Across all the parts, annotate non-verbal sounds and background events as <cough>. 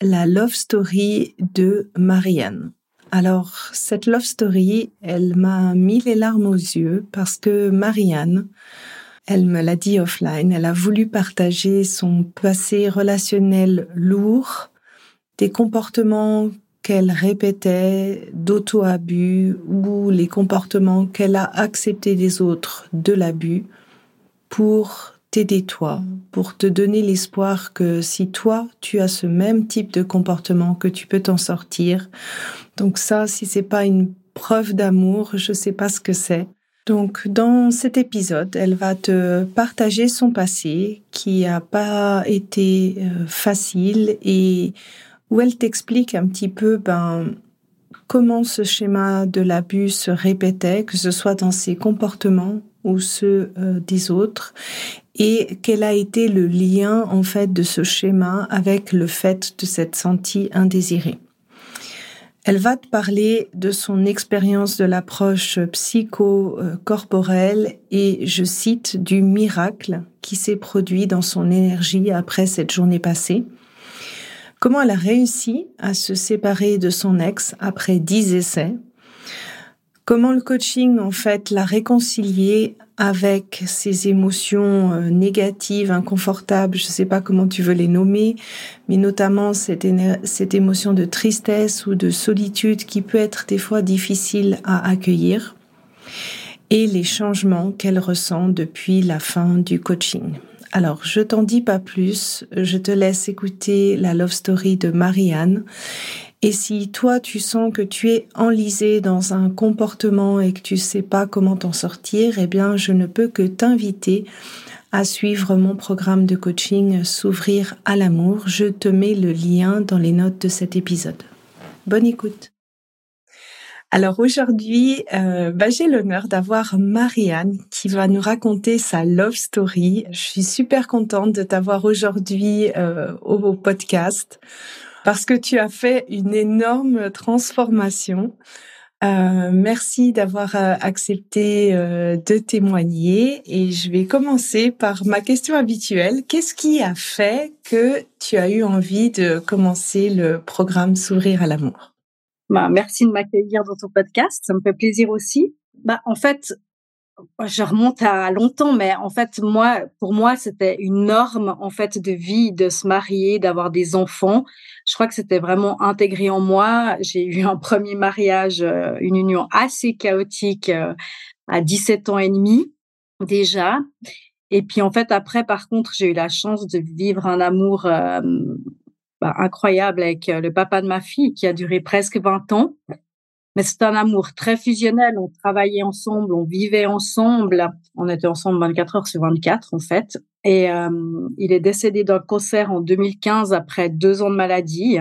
la love story de Marianne. Alors, cette love story, elle m'a mis les larmes aux yeux parce que Marianne, elle me l'a dit offline, elle a voulu partager son passé relationnel lourd, des comportements qu'elle répétait d'auto-abus ou les comportements qu'elle a acceptés des autres de l'abus pour t'aider toi, pour te donner l'espoir que si toi, tu as ce même type de comportement, que tu peux t'en sortir. Donc ça, si c'est pas une preuve d'amour, je sais pas ce que c'est. Donc, dans cet épisode, elle va te partager son passé qui a pas été euh, facile et où elle t'explique un petit peu, ben, comment ce schéma de l'abus se répétait, que ce soit dans ses comportements ou ceux euh, des autres, et quel a été le lien en fait de ce schéma avec le fait de s'être senti indésirée? Elle va te parler de son expérience de l'approche psycho-corporelle et, je cite, du miracle qui s'est produit dans son énergie après cette journée passée. Comment elle a réussi à se séparer de son ex après dix essais? Comment le coaching, en fait, l'a réconcilié avec ces émotions euh, négatives, inconfortables, je ne sais pas comment tu veux les nommer, mais notamment cette, cette émotion de tristesse ou de solitude qui peut être des fois difficile à accueillir, et les changements qu'elle ressent depuis la fin du coaching. Alors, je t'en dis pas plus, je te laisse écouter la love story de Marianne et si toi, tu sens que tu es enlisé dans un comportement et que tu sais pas comment t'en sortir, eh bien, je ne peux que t'inviter à suivre mon programme de coaching S'ouvrir à l'amour. Je te mets le lien dans les notes de cet épisode. Bonne écoute. Alors aujourd'hui, euh, bah, j'ai l'honneur d'avoir Marianne qui va nous raconter sa love story. Je suis super contente de t'avoir aujourd'hui euh, au podcast parce que tu as fait une énorme transformation. Euh, merci d'avoir euh, accepté euh, de témoigner et je vais commencer par ma question habituelle. Qu'est-ce qui a fait que tu as eu envie de commencer le programme S'ouvrir à l'amour? Bah, Merci de m'accueillir dans ton podcast, ça me fait plaisir aussi. Bah, en fait, je remonte à longtemps, mais en fait, moi, pour moi, c'était une norme en fait de vie de se marier, d'avoir des enfants. Je crois que c'était vraiment intégré en moi. J'ai eu un premier mariage, euh, une union assez chaotique euh, à 17 ans et demi déjà. Et puis en fait, après, par contre, j'ai eu la chance de vivre un amour euh, bah, incroyable avec le papa de ma fille qui a duré presque 20 ans. C'est un amour très fusionnel. On travaillait ensemble, on vivait ensemble. On était ensemble 24 heures sur 24, en fait. Et euh, il est décédé d'un cancer en 2015 après deux ans de maladie.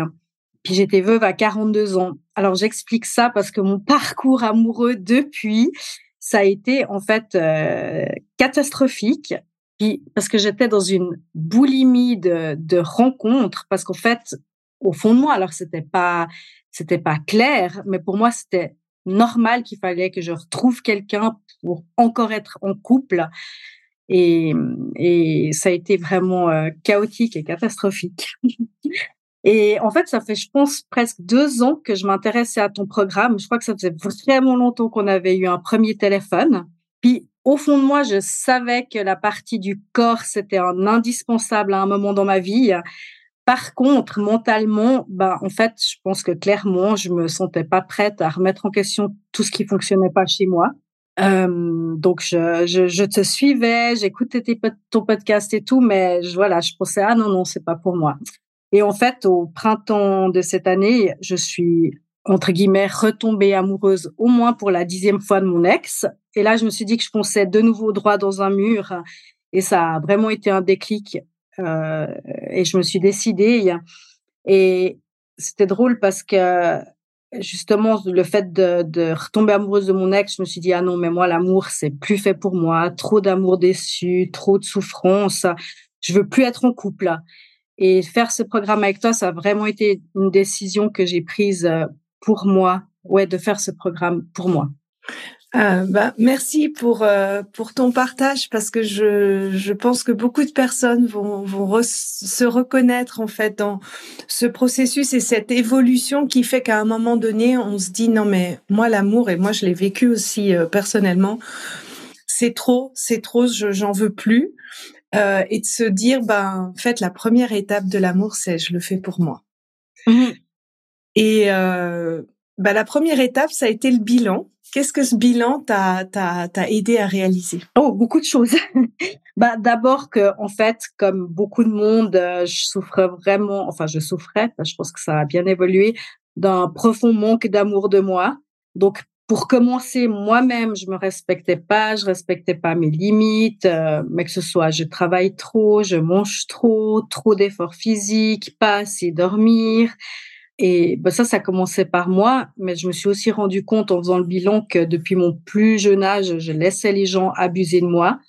Puis j'étais veuve à 42 ans. Alors j'explique ça parce que mon parcours amoureux depuis, ça a été en fait euh, catastrophique. Puis parce que j'étais dans une boulimie de rencontres, parce qu'en fait, au fond de moi, alors c'était pas c'était pas clair, mais pour moi, c'était normal qu'il fallait que je retrouve quelqu'un pour encore être en couple. Et, et ça a été vraiment euh, chaotique et catastrophique. <laughs> et en fait, ça fait, je pense, presque deux ans que je m'intéressais à ton programme. Je crois que ça faisait vraiment longtemps qu'on avait eu un premier téléphone. Puis, au fond de moi, je savais que la partie du corps, c'était un indispensable à un moment dans ma vie. Par contre, mentalement, bah, en fait, je pense que clairement, je me sentais pas prête à remettre en question tout ce qui fonctionnait pas chez moi. Donc je, je, te suivais, j'écoutais ton podcast et tout, mais je, voilà, je pensais ah non non c'est pas pour moi. Et en fait au printemps de cette année, je suis entre guillemets retombée amoureuse au moins pour la dixième fois de mon ex. Et là je me suis dit que je fonçais de nouveau droit dans un mur et ça a vraiment été un déclic. Et je me suis décidée et c'était drôle parce que justement le fait de, de, retomber amoureuse de mon ex, je me suis dit ah non mais moi l'amour c'est plus fait pour moi, trop d'amour déçu, trop de souffrance, je veux plus être en couple. Et faire ce programme avec toi, ça a vraiment été une décision que j'ai prise euh, pour moi, ouais, de faire ce programme pour moi. Euh, bah, merci pour euh, pour ton partage parce que je je pense que beaucoup de personnes vont vont se reconnaître en fait dans ce processus et cette évolution qui fait qu'à un moment donné on se dit non mais moi l'amour et moi je l'ai vécu aussi euh, personnellement c'est trop c'est trop j'en veux plus. Euh, et de se dire ben en fait la première étape de l'amour c'est je le fais pour moi. Mmh. Et bah, la première étape ça a été le bilan Qu'est-ce que ce bilan t'a aidé à réaliser? Oh, beaucoup de choses. <laughs> bah d'abord que en fait, comme beaucoup de monde, euh, je souffrais vraiment, enfin je souffrais, je pense que ça a bien évolué, d'un profond manque d'amour de moi. Donc pour commencer, moi-même, je me respectais pas, je respectais pas mes limites, euh, mais que ce soit je travaille trop, je mange trop, trop d'efforts physiques, pas assez dormir, et bah ça, ça commençait par moi, mais je me suis aussi rendu compte en faisant le bilan que depuis mon plus jeune âge, je laissais les gens abuser de moi.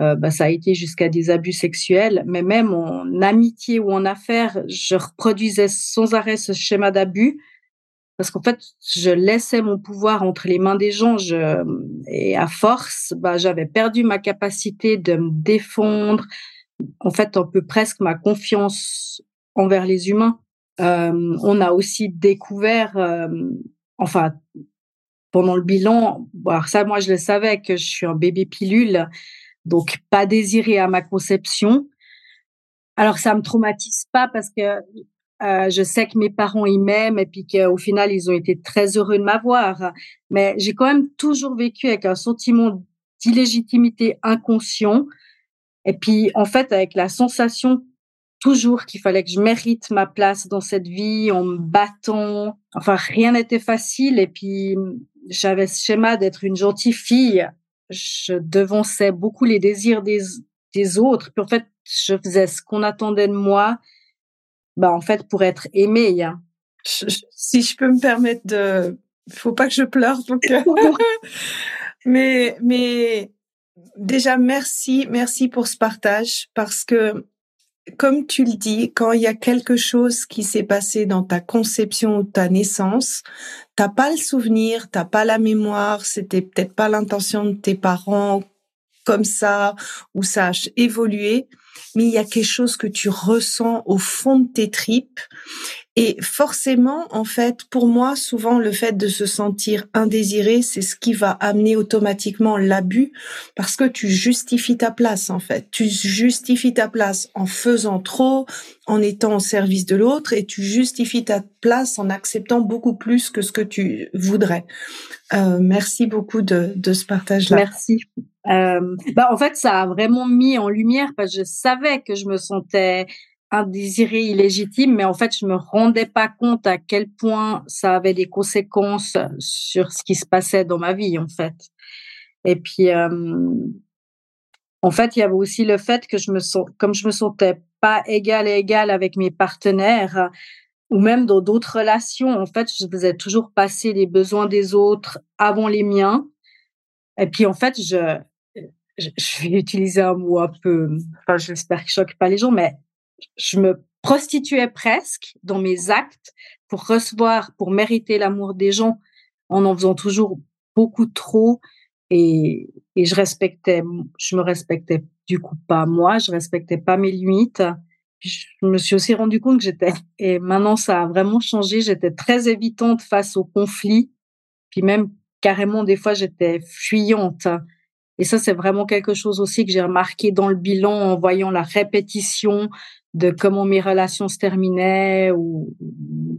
Euh, bah, ça a été jusqu'à des abus sexuels, mais même en amitié ou en affaires, je reproduisais sans arrêt ce schéma d'abus parce qu'en fait, je laissais mon pouvoir entre les mains des gens je, et à force, bah, j'avais perdu ma capacité de me défendre, en fait, un peu presque ma confiance envers les humains. On a aussi découvert, euh, enfin, pendant le bilan, alors ça, moi, je le savais que je suis un bébé pilule, donc pas désiré à ma conception. Alors ça me traumatise pas parce que je sais que mes parents ils m'aiment et puis qu'au final ils ont été très heureux de m'avoir. Mais j'ai quand même toujours vécu avec un sentiment d'illégitimité inconscient. Et puis en fait avec la sensation toujours qu'il fallait que je mérite ma place dans cette vie en me battant. Enfin, rien n'était facile. Et puis, j'avais ce schéma d'être une gentille fille. Je devançais beaucoup les désirs des, des autres. Puis en fait, je faisais ce qu'on attendait de moi, bah, en fait, pour être aimée. Hein. si je peux me permettre de, faut pas que je pleure, donc. <laughs> mais, mais déjà, merci, merci pour ce partage parce que comme tu le dis, quand il y a quelque chose qui s'est passé dans ta conception ou ta naissance, t'as pas le souvenir, t'as pas la mémoire, c'était peut-être pas l'intention de tes parents comme ça, ou ça a évolué, mais il y a quelque chose que tu ressens au fond de tes tripes et forcément, en fait, pour moi, souvent, le fait de se sentir indésiré, c'est ce qui va amener automatiquement l'abus parce que tu justifies ta place, en fait. Tu justifies ta place en faisant trop, en étant au service de l'autre et tu justifies ta place en acceptant beaucoup plus que ce que tu voudrais. Euh, merci beaucoup de, de ce partage-là. Merci. Euh, bah, en fait, ça a vraiment mis en lumière parce que je savais que je me sentais un désiré illégitime, mais en fait, je me rendais pas compte à quel point ça avait des conséquences sur ce qui se passait dans ma vie, en fait. Et puis, euh, en fait, il y avait aussi le fait que je me sens, comme je me sentais pas égale et égale avec mes partenaires, ou même dans d'autres relations, en fait, je faisais toujours passer les besoins des autres avant les miens. Et puis, en fait, je, je, vais utiliser un mot un peu, enfin, j'espère que je choque pas les gens, mais je me prostituais presque dans mes actes pour recevoir, pour mériter l'amour des gens en en faisant toujours beaucoup trop et, je respectais, je me respectais du coup pas moi, je respectais pas mes limites. Je me suis aussi rendu compte que j'étais, et maintenant ça a vraiment changé, j'étais très évitante face aux conflits, puis même carrément des fois j'étais fuyante. Et ça, c'est vraiment quelque chose aussi que j'ai remarqué dans le bilan en voyant la répétition de comment mes relations se terminaient ou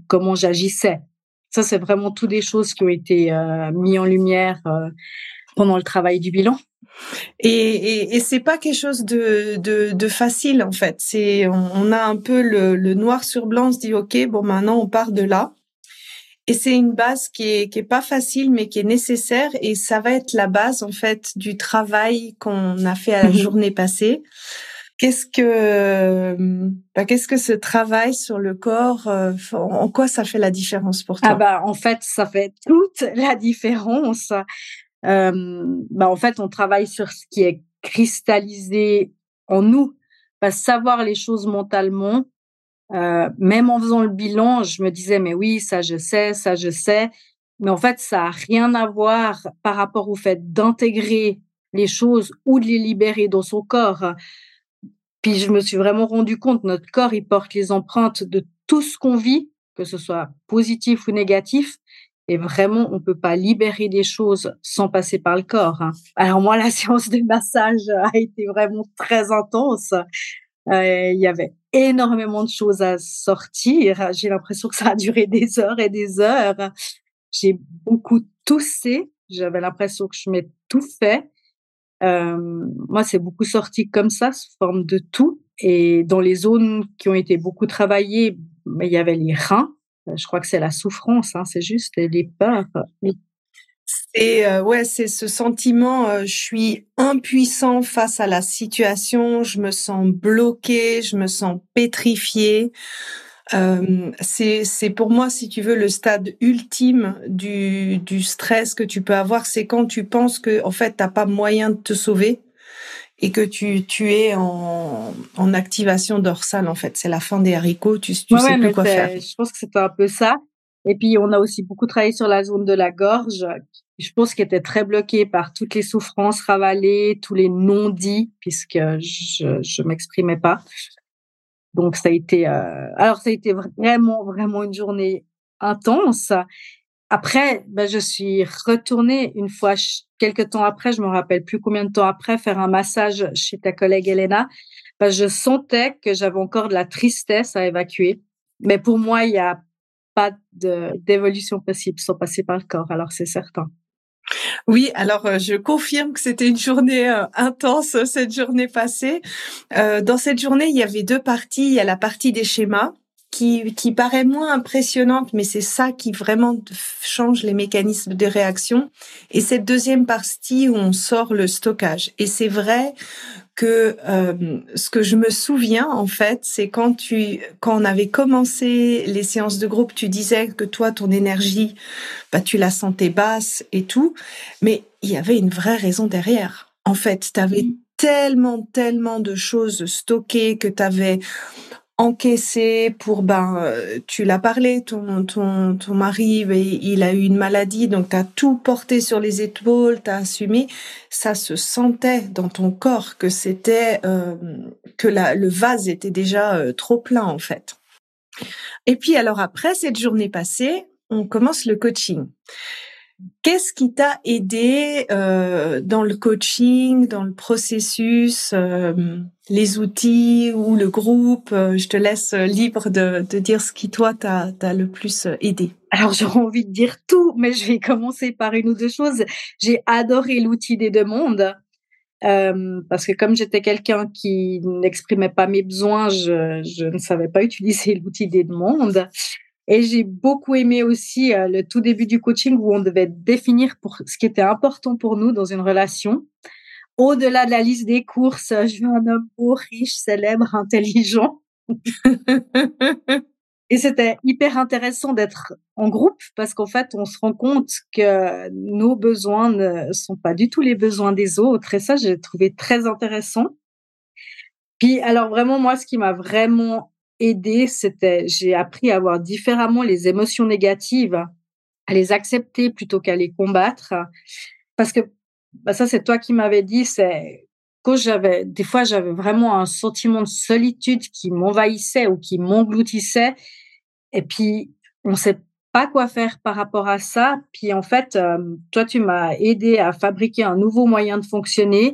comment j'agissais. Ça, c'est vraiment toutes des choses qui ont été euh, mis en lumière euh, pendant le travail du bilan. Et, et, et c'est pas quelque chose de facile en fait. C'est on, a un peu le, le, noir sur blanc. On se dit ok, bon maintenant on part de là. Et c'est une base qui est qui est pas facile mais qui est nécessaire et ça va être la base en fait du travail qu'on a fait à la mhm. journée passée. Qu'est-ce que bah, qu'est-ce que ce travail sur le corps euh, en quoi ça fait la différence pour toi? Ah bah en fait ça fait toute la différence euh, bah, en fait, on travaille sur ce qui est cristallisé en nous. Bah, savoir les choses mentalement, euh, même en faisant le bilan, je me disais, mais oui, ça je sais, ça je sais. Mais en fait, ça a rien à voir par rapport au fait d'intégrer les choses ou de les libérer dans son corps. Puis je me suis vraiment rendu compte, notre corps, il porte les empreintes de tout ce qu'on vit, que ce soit positif ou négatif. Et vraiment, on peut pas libérer des choses sans passer par le corps. Hein. Alors moi, la <laughs> séance de massage a été vraiment très intense. Euh, il y avait énormément de choses à sortir. J'ai l'impression que ça a duré <laughs> des heures et des heures. J'ai beaucoup toussé. J'avais l'impression que je fait. Euh, moi, c'est beaucoup sorti comme ça, sous forme de tout. Et dans les zones qui ont été beaucoup travaillées, il y avait les reins je crois que c'est la souffrance, hein, c'est juste les peurs. Et euh, ouais, c'est ce sentiment, euh, je suis impuissant face à la situation, je me sens bloqué, je me sens pétrifié. Euh, c'est c'est pour moi, si tu veux, le stade ultime du du stress que tu peux avoir, c'est quand tu penses que en fait t'as pas moyen de te sauver et que tu, tu es en, en activation dorsale, en fait. C'est la fin des haricots, tu, tu sais plus quoi faire. Je pense que c'était un peu ça. Et puis, on a aussi beaucoup travaillé sur la zone de la gorge. Je pense qu'elle était très bloquée par toutes les souffrances ravalées, tous les non-dits, puisque je, je m'exprimais pas. Donc, ça a été, euh... alors, ça a été vraiment, vraiment une journée intense. Après, ben, je suis retournée une fois, quelques temps après, je me rappelle plus combien de temps après, faire un massage chez ta collègue Elena. Ben, je sentais que j'avais encore de la tristesse à évacuer. Mais pour moi, il n'y a pas d'évolution possible sans passer par le corps, alors c'est certain. Oui, alors euh, je confirme que c'était une journée euh, intense cette journée passée. Euh, dans cette journée, il y avait deux parties. Il y a la partie des schémas qui, qui paraît moins impressionnante, mais c'est ça qui vraiment change les mécanismes de réaction. Et cette deuxième partie où on sort le stockage. Et c'est vrai que euh, ce que je me souviens en fait, c'est quand tu quand on avait commencé les séances de groupe, tu disais que toi ton énergie, bah tu la sentais basse et tout, mais il y avait une vraie raison derrière. En fait, tu avais mmh. tellement tellement de choses stockées que tu avais encaissé pour ben euh, tu l'as parlé ton ton ton mari il a eu une maladie donc tu as tout porté sur les épaules tu as assumé. Ça se sentait dans ton corps que c'était euh, que la, le vase était déjà euh, trop plein en fait. Et puis alors après cette journée passée on commence le coaching Qu'est-ce qui t'a aidé euh, dans le coaching, dans le processus, euh, les outils ou le groupe? Euh, Je te laisse libre de, dire ce qui, toi, t'a le plus aidé. Alors, j'aurais envie de dire tout, mais je vais commencer par une ou deux choses. J'ai adoré l'outil des demandes. Parce que comme j'étais quelqu'un qui n'exprimait pas mes besoins, je, je ne savais pas utiliser <laughs> l'outil des demandes. Et j'ai beaucoup aimé aussi euh, le tout début du coaching où on devait définir pour ce qui était important pour nous dans une relation. Au-delà de la liste des courses, euh, je veux un homme beau, riche, célèbre, intelligent. <laughs> Et c'était hyper intéressant d'être en groupe parce qu'en fait, on se rend compte que nos besoins ne sont pas du tout les besoins des autres. Et ça, j'ai trouvé très intéressant. Puis, alors vraiment, moi, ce qui m'a vraiment aider, c'était, j'ai appris à voir différemment les émotions négatives, à les accepter plutôt qu'à les combattre. Parce que, bah ça, c'est toi qui m'avais dit, c'est quand j'avais, des fois, j'avais vraiment un sentiment de solitude qui m'envahissait ou qui m'engloutissait. Et puis, on sait pas quoi faire par rapport à ça. Puis, en fait, euh, toi, tu m'as aidé à fabriquer un nouveau moyen de fonctionner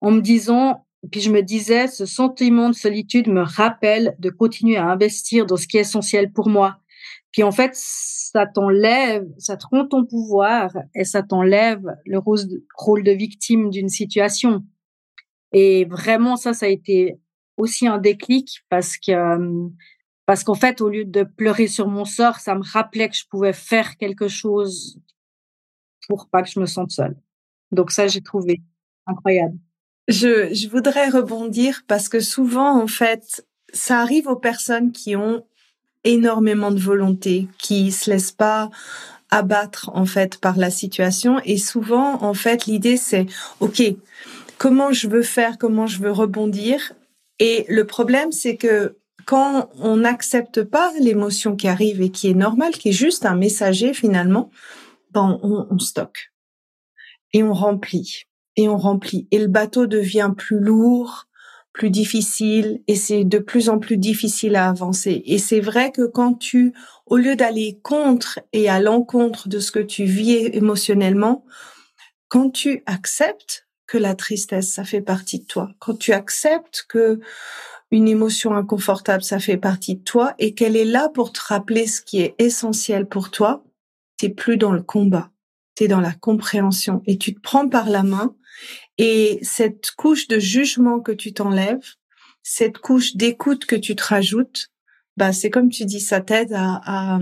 en me disant, puis je me disais, ce sentiment de solitude me rappelle de continuer à investir dans ce qui est essentiel pour moi. Puis en fait, ça t'enlève, ça te rend ton pouvoir et ça t'enlève le rôle de victime d'une situation. Et vraiment, ça, ça a été aussi un déclic parce que euh, parce qu'en fait, au lieu de pleurer sur mon sort, ça me rappelait que je pouvais faire quelque chose pour pas que je me sente seule. Donc ça, j'ai trouvé incroyable. Je, voudrais rebondir parce que souvent, en fait, ça arrive aux personnes qui ont énormément de volonté, qui se laissent pas abattre en fait par la situation. Et souvent en fait l'idée c'est OK comment je veux faire comment je veux rebondir? Et le problème c'est que quand on n'accepte pas l'émotion qui arrive et qui est normale qui est juste un messager finalement ben on, on stocke et on remplit et on remplit et le bateau devient plus lourd plus difficile et c'est de plus en plus difficile à avancer. Et c'est vrai que quand tu, au lieu d'aller contre et à l'encontre de ce que tu vis émotionnellement, quand tu acceptes que la tristesse, ça fait partie de toi, quand tu acceptes que une émotion inconfortable, ça fait partie de toi et qu'elle est là pour te rappeler ce qui est essentiel pour toi, t'es plus dans le combat, t'es dans la compréhension et tu te prends par la main et cette couche de jugement que tu t'enlèves, cette couche d'écoute que tu te rajoutes, bah c'est comme tu dis, ça t'aide à, à,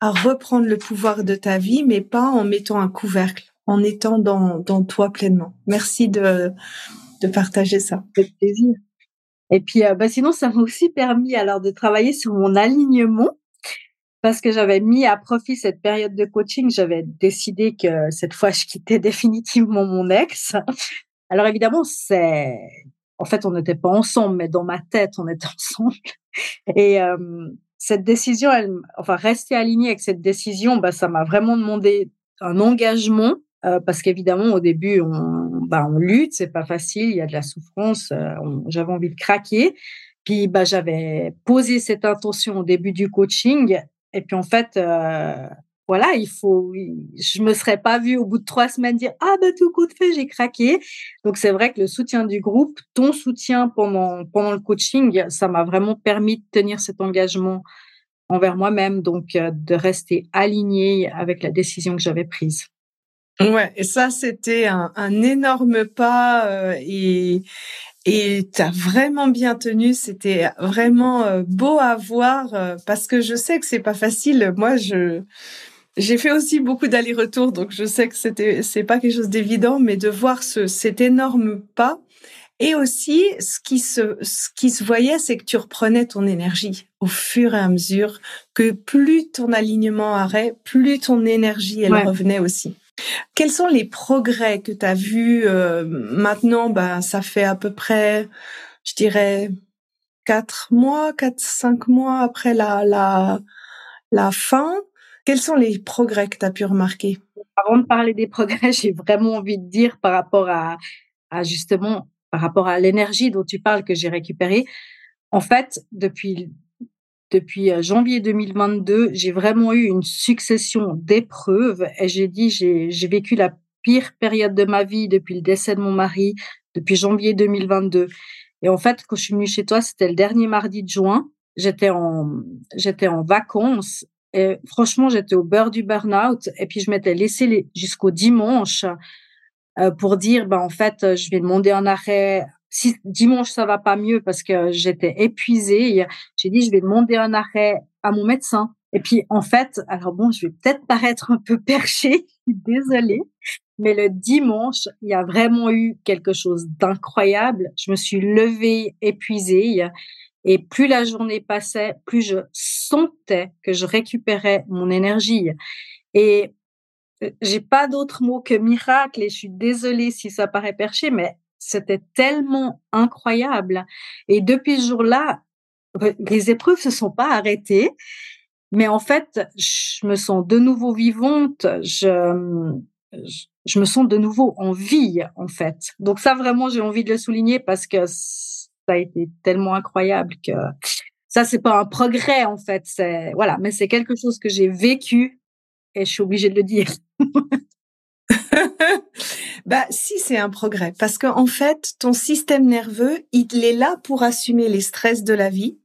à, reprendre le pouvoir de ta vie, mais pas en mettant un couvercle, en étant dans, dans toi pleinement. Merci de, de partager ça. Avec plaisir. Et puis, euh, bah, sinon, ça m'a aussi permis alors de travailler sur mon alignement parce que j'avais mis à profit cette période de coaching, j'avais décidé que cette fois, je quittais <laughs> définitivement mon ex. Alors évidemment, c'est, en fait, on n'était pas ensemble, mais dans ma tête, on était <laughs> ensemble. Et euh, cette décision, enfin, rester alignée avec cette décision, bah, ça m'a vraiment demandé un engagement. Euh, parce qu'évidemment, au début, on, bah, on lutte, c'est pas facile, il y a de la souffrance, euh, j'avais envie de craquer. Puis, bah, j'avais posé cette intention au début du coaching et puis en fait, euh, voilà, il faut. Je me serais pas vue au bout de trois semaines dire ah bah tout coup de fait j'ai craqué. Donc c'est vrai que le soutien du groupe, ton soutien pendant pendant le coaching, ça m'a vraiment permis de tenir cet engagement envers moi-même, donc euh, de rester alignée avec la décision que j'avais prise. Ouais, et ça c'était un, énorme pas euh, et et tu as vraiment bien tenu, c'était vraiment euh, beau à voir euh, parce que je sais que c'est pas facile. Moi, je j'ai fait aussi beaucoup d'allers-retours, donc je sais que c'était c'est pas quelque chose d'évident, mais de voir ce cet énorme pas et aussi ce qui se ce qui se voyait, c'est que tu reprenais ton énergie au fur et à mesure que plus ton alignement arrêt, plus ton énergie elle revenait aussi. Quels sont les progrès que tu as vus euh, maintenant? Ben, Ça fait à peu près, je dirais, quatre mois, quatre, cinq mois après la, la, la fin. Quels sont les progrès que tu as pu remarquer? Avant de parler des progrès, <laughs> j'ai vraiment envie de dire par rapport à, à justement, par rapport à l'énergie dont tu parles que j'ai récupérée. En fait, depuis depuis euh, janvier 2022, j'ai vraiment eu une succession d'épreuves et j'ai dit, j'ai vécu la pire période de ma vie depuis le décès de mon mari, depuis janvier 2022. Et en fait, quand je suis venue chez toi, c'était le dernier mardi de juin. J'étais en, j'étais en vacances et franchement, j'étais au beurre du burn-out. Et puis, je m'étais laissé jusqu'au dimanche euh, pour dire, ben, en fait, je vais demander un arrêt si dimanche ça va pas mieux parce que j'étais épuisée, j'ai dit je vais demander un arrêt à mon médecin. Et puis en fait, alors bon, je vais peut-être paraître un peu perché, <laughs> désolée, mais le dimanche, il y a vraiment eu quelque chose d'incroyable. Je me suis levée épuisée et plus la journée passait, plus je sentais que je récupérais mon énergie. Et euh, j'ai pas d'autre mot que miracle et je suis désolée si ça paraît perché, mais c'était tellement incroyable. Et depuis ce jour-là, les épreuves se sont pas arrêtées, mais en fait, je me sens de nouveau vivante. Je, je me sens de nouveau en vie, en fait. Donc ça, vraiment, j'ai envie de le souligner parce que ça a été tellement incroyable que ça, c'est pas un progrès, en fait. Voilà, mais c'est quelque chose que j'ai vécu et je suis obligée de le dire. <laughs> bah si c'est un progrès parce qu'en en fait ton système nerveux il est là pour assumer les stress de la vie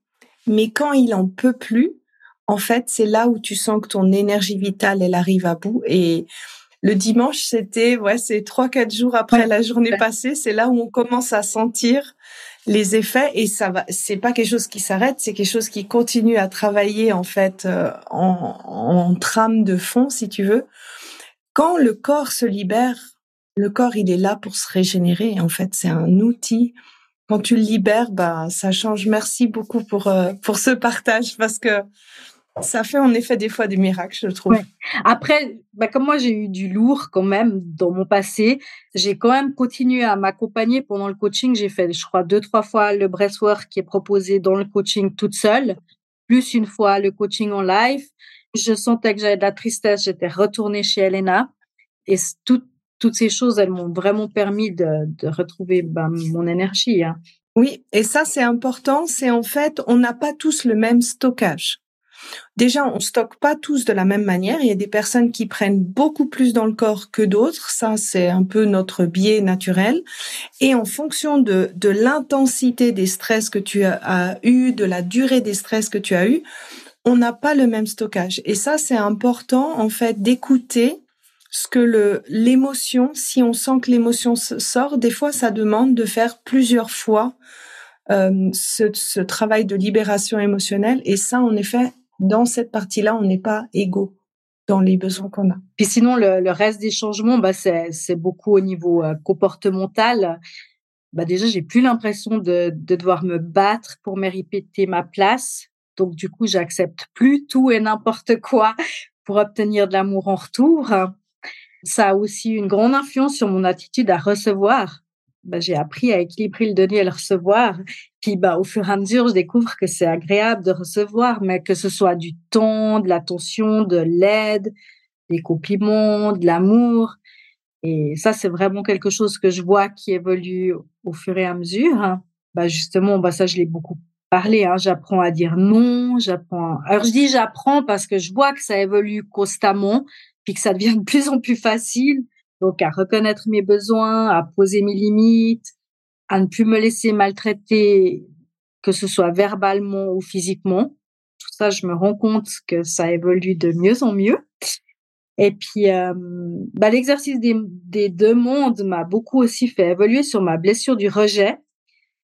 mais quand il en peut plus en fait, c'est là où tu sens que ton énergie vitale, elle arrive à bout. Et le dimanche, c'était, ouais, c'est trois, quatre jours après la journée passée, c'est là où on commence à sentir les effets et ça va, c'est pas quelque chose qui s'arrête, c'est quelque chose qui continue à travailler, en fait, euh, en, en trame de fond, si tu veux. Quand le corps se libère, le corps, il est là pour se régénérer. En fait, c'est un outil quand tu le libères, bah, ça change. Merci beaucoup pour, euh, pour ce partage parce que ça fait en effet des fois des miracles, je trouve. Après, bah, comme moi, j'ai eu du lourd quand même dans mon passé, j'ai quand même continué à m'accompagner pendant le coaching. J'ai fait, je crois, deux, trois fois le breathwork qui est proposé dans le coaching toute seule, plus une fois le coaching en live. Je sentais que j'avais de la tristesse. J'étais retournée chez Elena et tout, toutes ces choses, elles m'ont vraiment permis de, retrouver ben, mon énergie. Hein. Oui, et ça c'est important, c'est en fait, on n'a pas tous le même stockage. Déjà, on stocke pas tous de la même manière. Il y a des personnes qui prennent beaucoup plus dans le corps que d'autres. Ça, c'est un peu notre biais naturel. Et en fonction de, de l'intensité des stress que tu as, as eu, de la durée des stress que tu as eu, on n'a pas le même stockage. Et ça, c'est important, en fait, d'écouter ce que le l'émotion, si on sent que l'émotion sort, des fois ça demande de faire plusieurs fois euh, ce, ce, travail de libération émotionnelle. Et ça, en effet, dans cette partie-là, on n'est pas égaux dans les besoins qu'on a. Puis sinon, le, le reste des changements, bah, c'est beaucoup au niveau euh, comportemental. Bah déjà, j'ai plus l'impression de, de devoir me battre pour mériter ma place. Donc du coup, j'accepte plus tout et n'importe quoi pour obtenir de l'amour en retour. Ça a aussi une grande influence sur mon attitude à recevoir. Bah, j'ai appris à équilibrer le donner et le recevoir. Puis bah, au fur et à mesure, je découvre que c'est agréable de recevoir, mais que ce soit du temps, de l'attention, de l'aide, des compliments, de l'amour. Et ça, c'est vraiment quelque chose que je vois qui évolue au fur et à mesure. Bah, justement, bah, ça, je l'ai beaucoup parlé. Hein. J'apprends à dire non, j'apprends. Alors, je dis j'apprends parce que je vois que ça évolue constamment puis que ça devient de plus en plus facile. Donc, à reconnaître mes besoins, à poser mes limites, à ne plus me laisser maltraiter, que ce soit verbalement ou physiquement. Tout ça, je me rends compte que ça évolue de mieux en mieux. Et puis, euh, bah, l'exercice des, des demandes m'a beaucoup aussi fait évoluer sur ma blessure du rejet.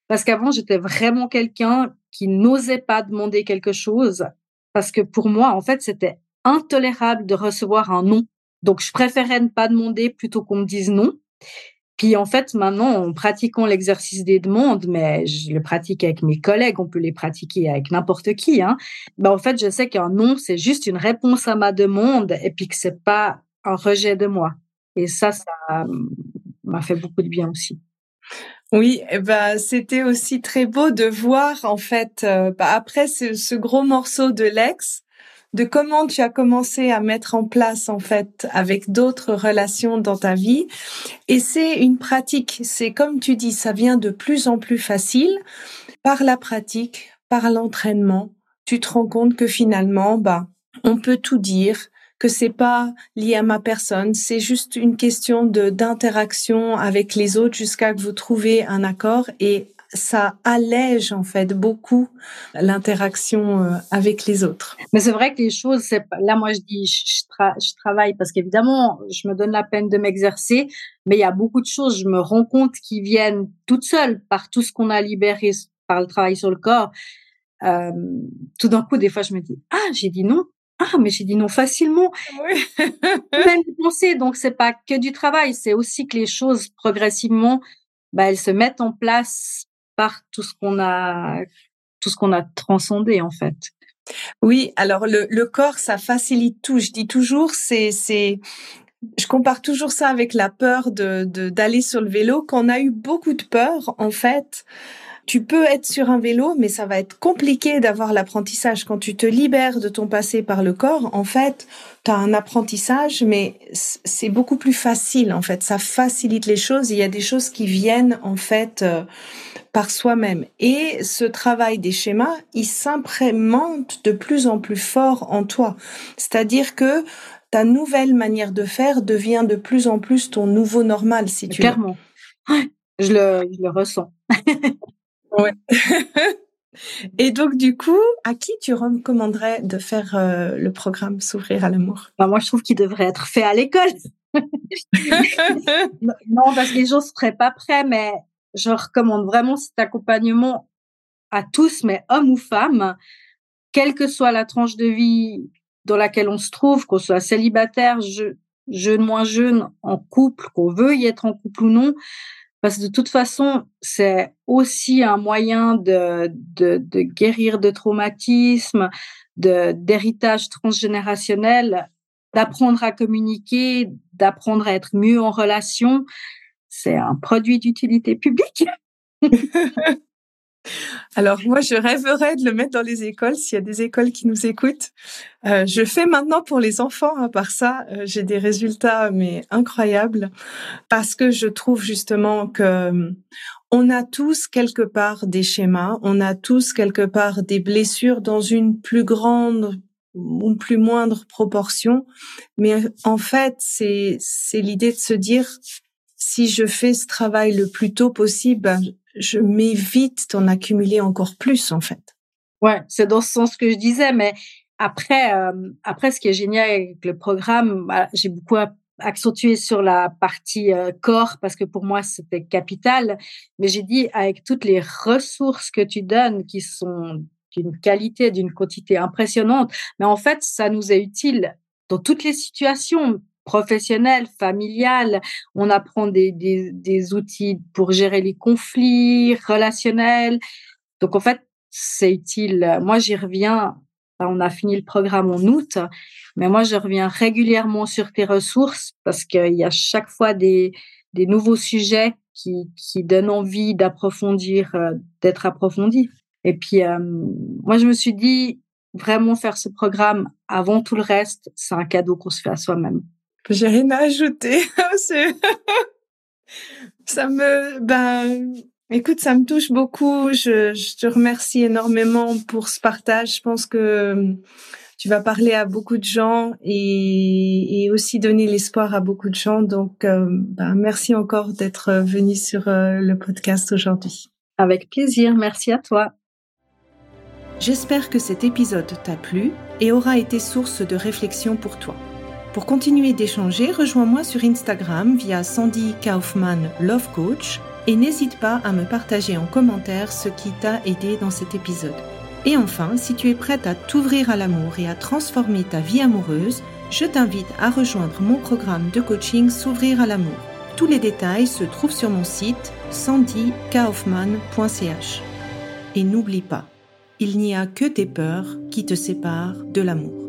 Parce qu'avant, j'étais vraiment quelqu'un qui n'osait pas demander quelque chose. Parce que pour moi, en fait, c'était intolérable de recevoir un non. Donc, je préférais ne pas demander plutôt qu'on me dise non. Puis en fait, maintenant, en pratiquant l'exercice des demandes, mais je le pratique avec mes collègues, on peut les pratiquer avec n'importe qui. Ben en fait, je sais qu'un non, c'est juste une réponse à ma demande et puis que c'est pas un rejet de moi. Et ça, ça m'a fait beaucoup de bien aussi. Oui, eh ben c'était aussi très beau de voir en fait euh, bah, après ce, gros morceau de l'ex, de comment tu as commencé à mettre en place en fait avec d'autres relations dans ta vie. Et c'est une pratique. C'est comme tu dis, ça vient de plus en plus facile par la pratique, par l'entraînement. Tu te rends compte que finalement, bah, on peut tout dire, que c'est pas lié à ma personne, c'est juste une question de d'interaction avec les autres jusqu'à que vous trouvez un accord et ça allège en fait beaucoup l'interaction euh, avec les autres. Mais c'est vrai que les choses, c'est là moi je dis je, je travaille parce qu'évidemment je me donne la peine de m'exercer, mais il y a beaucoup de choses, je me rends compte qui viennent toutes seules par tout ce qu'on a libéré par le travail sur le corps. Euh, tout d'un coup, des fois, je me dis ah j'ai dit non, ah mais j'ai dit non facilement. Oui. <laughs> Même penser, donc c'est pas que du travail, c'est aussi que les choses progressivement, bah, elles se mettent en place par tout ce qu'on a, tout ce qu'on a transcendé en fait. Oui, alors le, le corps, ça facilite tout. Je dis toujours, c'est, c'est, je compare toujours ça avec la peur de, d'aller sur le vélo. Quand on a eu beaucoup de peur, en fait, tu peux être sur un vélo, mais ça va être compliqué d'avoir l'apprentissage. Quand tu te libères de ton passé par le corps, en fait, tu as un apprentissage, mais c'est beaucoup plus facile, en fait. Ça facilite les choses. Il y a des choses qui viennent, en fait, euh, par soi-même. Et ce travail des schémas, il s'imprémente de plus en plus fort en toi. C'est-à-dire que ta nouvelle manière de faire devient de plus en plus ton nouveau normal, si tu Clairement. je le, je le ressens. <laughs> Ouais. <laughs> Et donc, du coup, à qui tu recommanderais de faire euh, le programme S'ouvrir à l'amour? Bah, Moi, je trouve qu'il devrait être fait à l'école. <laughs> non, parce que les gens ne seraient pas prêts, mais je recommande vraiment cet accompagnement à tous, mais hommes ou femmes, quelle que soit la tranche de vie dans laquelle on se trouve, qu'on soit célibataire, jeune, moins jeune, en couple, qu'on veuille être en couple ou non, parce que de toute façon, c'est aussi un moyen de, de, de guérir de traumatismes, d'héritage transgénérationnel, d'apprendre à communiquer, d'apprendre à être mieux en relation. C'est un produit d'utilité publique. <laughs> Alors moi, je rêverais de le mettre dans les écoles s'il y a des écoles qui nous écoutent. Euh, je fais maintenant pour les enfants. À part ça, euh, j'ai des résultats mais incroyables parce que je trouve justement que euh, on a tous quelque part des schémas, on a tous quelque part des blessures dans une plus grande ou plus moindre proportion. Mais en fait, c'est c'est l'idée de se dire si je fais ce travail le plus tôt possible, ben, je m'évite d'en accumuler encore plus, en fait. Ouais, c'est dans ce sens que je disais, mais après, euh, après, ce qui est génial avec le programme, bah, j'ai beaucoup accentué sur la partie euh, corps parce que pour moi c'était capital. Mais j'ai dit avec toutes les ressources que tu donnes qui sont d'une qualité, d'une quantité impressionnante, mais en fait ça nous est utile dans toutes les situations professionnel, familial. On apprend des, des, outils pour gérer les conflits relationnels. Donc, en fait, c'est utile. Moi, j'y reviens. On a fini le programme en août, mais moi, je reviens régulièrement sur tes ressources parce qu'il y a chaque fois des, des nouveaux sujets qui, qui donnent envie d'approfondir, euh, d'être approfondis. Et puis, euh, moi, je me suis dit, vraiment faire ce programme avant tout le reste, c'est un cadeau qu'on se fait à soi-même. J'ai rien à ajouter. <laughs> <laughs> ça me, ben, écoute, ça me touche beaucoup. Je, je, te remercie énormément pour ce partage. Je pense que hum, tu vas parler à beaucoup de gens et, et aussi donner l'espoir à beaucoup de gens. Donc, ben, merci encore d'être venu sur euh, le podcast aujourd'hui. Avec plaisir. Merci à toi. J'espère que cet épisode t'a plu et aura été source de réflexion pour toi. Pour continuer d'échanger, rejoins-moi sur Instagram via Sandy Kaufman Love Coach et n'hésite pas à me partager en commentaire ce qui t'a aidé dans cet épisode. Et enfin, si tu es prête à t'ouvrir à l'amour et à transformer ta vie amoureuse, je t'invite à rejoindre mon programme de coaching S'ouvrir à l'amour. Tous les détails se trouvent sur mon site sandykaufman.ch. Et n'oublie pas, il n'y a que tes peurs qui te séparent de l'amour.